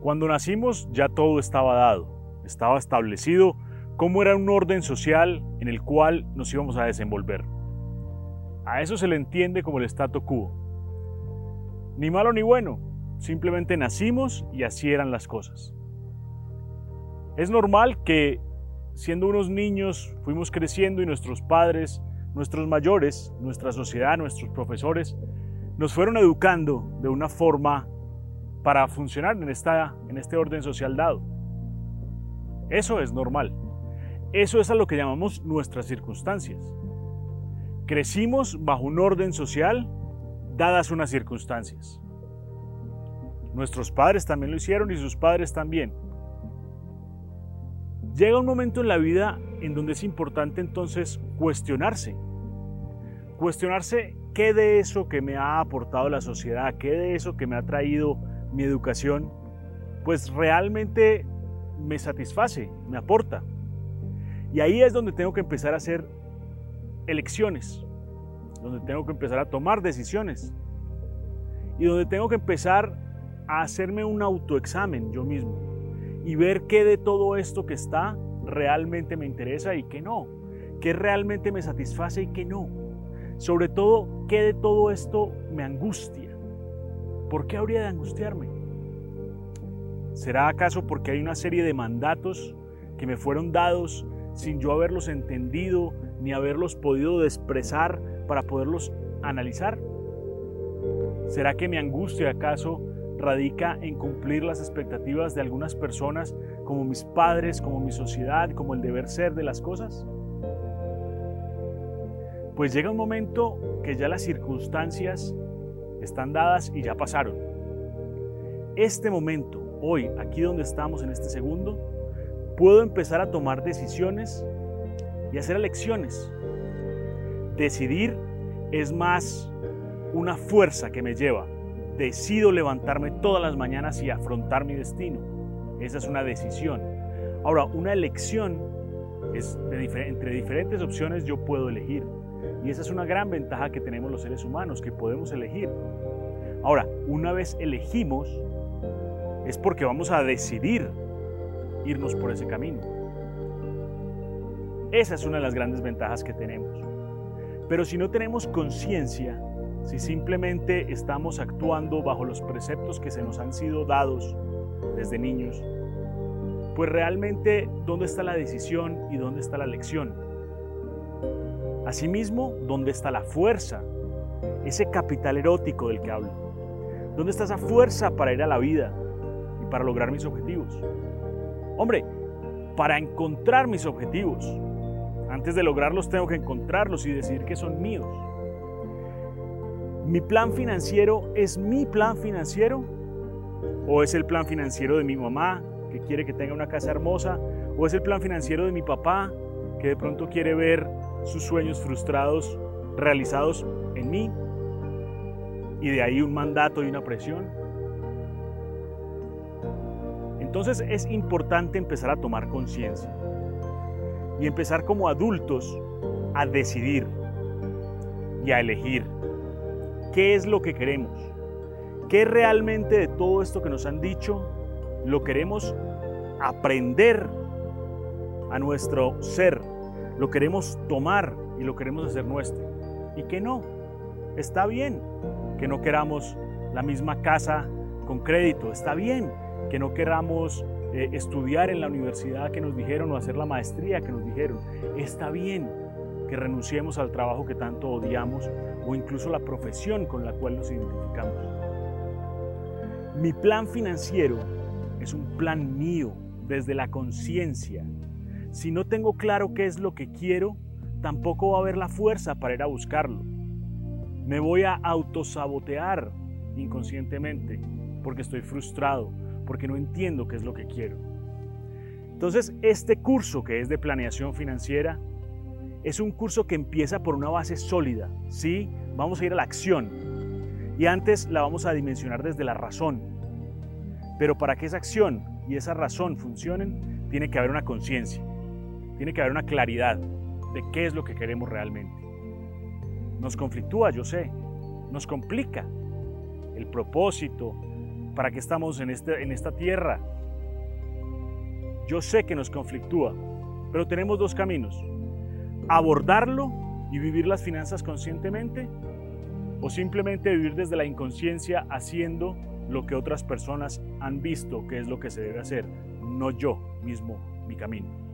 Cuando nacimos ya todo estaba dado, estaba establecido cómo era un orden social en el cual nos íbamos a desenvolver. A eso se le entiende como el statu quo. Ni malo ni bueno, simplemente nacimos y así eran las cosas. Es normal que siendo unos niños fuimos creciendo y nuestros padres, nuestros mayores, nuestra sociedad, nuestros profesores, nos fueron educando de una forma para funcionar en, esta, en este orden social dado. Eso es normal. Eso es a lo que llamamos nuestras circunstancias. Crecimos bajo un orden social dadas unas circunstancias. Nuestros padres también lo hicieron y sus padres también. Llega un momento en la vida en donde es importante entonces cuestionarse. Cuestionarse qué de eso que me ha aportado la sociedad, qué de eso que me ha traído mi educación, pues realmente me satisface, me aporta. Y ahí es donde tengo que empezar a hacer elecciones, donde tengo que empezar a tomar decisiones y donde tengo que empezar a hacerme un autoexamen yo mismo y ver qué de todo esto que está realmente me interesa y qué no, qué realmente me satisface y qué no. Sobre todo, qué de todo esto me angustia. ¿Por qué habría de angustiarme? ¿Será acaso porque hay una serie de mandatos que me fueron dados sin yo haberlos entendido ni haberlos podido expresar para poderlos analizar? ¿Será que mi angustia acaso radica en cumplir las expectativas de algunas personas como mis padres, como mi sociedad, como el deber ser de las cosas? Pues llega un momento que ya las circunstancias están dadas y ya pasaron. Este momento, hoy, aquí donde estamos en este segundo, puedo empezar a tomar decisiones y hacer elecciones. Decidir es más una fuerza que me lleva. Decido levantarme todas las mañanas y afrontar mi destino. Esa es una decisión. Ahora, una elección es entre diferentes opciones yo puedo elegir. Y esa es una gran ventaja que tenemos los seres humanos, que podemos elegir. Ahora, una vez elegimos, es porque vamos a decidir irnos por ese camino. Esa es una de las grandes ventajas que tenemos. Pero si no tenemos conciencia, si simplemente estamos actuando bajo los preceptos que se nos han sido dados desde niños, pues realmente, ¿dónde está la decisión y dónde está la lección? Asimismo, ¿dónde está la fuerza? Ese capital erótico del que hablo. ¿Dónde está esa fuerza para ir a la vida y para lograr mis objetivos? Hombre, para encontrar mis objetivos, antes de lograrlos tengo que encontrarlos y decidir que son míos. ¿Mi plan financiero es mi plan financiero? ¿O es el plan financiero de mi mamá, que quiere que tenga una casa hermosa? ¿O es el plan financiero de mi papá, que de pronto quiere ver sus sueños frustrados realizados en mí y de ahí un mandato y una presión. Entonces es importante empezar a tomar conciencia y empezar como adultos a decidir y a elegir qué es lo que queremos, qué realmente de todo esto que nos han dicho lo queremos aprender a nuestro ser lo queremos tomar y lo queremos hacer nuestro. Y que no, está bien que no queramos la misma casa con crédito, está bien que no queramos eh, estudiar en la universidad que nos dijeron o hacer la maestría que nos dijeron, está bien que renunciemos al trabajo que tanto odiamos o incluso la profesión con la cual nos identificamos. Mi plan financiero es un plan mío desde la conciencia, si no tengo claro qué es lo que quiero, tampoco va a haber la fuerza para ir a buscarlo. Me voy a autosabotear inconscientemente porque estoy frustrado, porque no entiendo qué es lo que quiero. Entonces, este curso que es de planeación financiera es un curso que empieza por una base sólida, ¿sí? Vamos a ir a la acción y antes la vamos a dimensionar desde la razón. Pero para que esa acción y esa razón funcionen, tiene que haber una conciencia. Tiene que haber una claridad de qué es lo que queremos realmente. Nos conflictúa, yo sé, nos complica el propósito, ¿Para qué estamos en, este, en esta tierra? Yo sé que nos conflictúa, pero tenemos dos caminos. Abordarlo y vivir las finanzas conscientemente o simplemente vivir desde la inconsciencia haciendo lo que otras personas han visto que es lo que se debe hacer, no yo mismo, mi camino.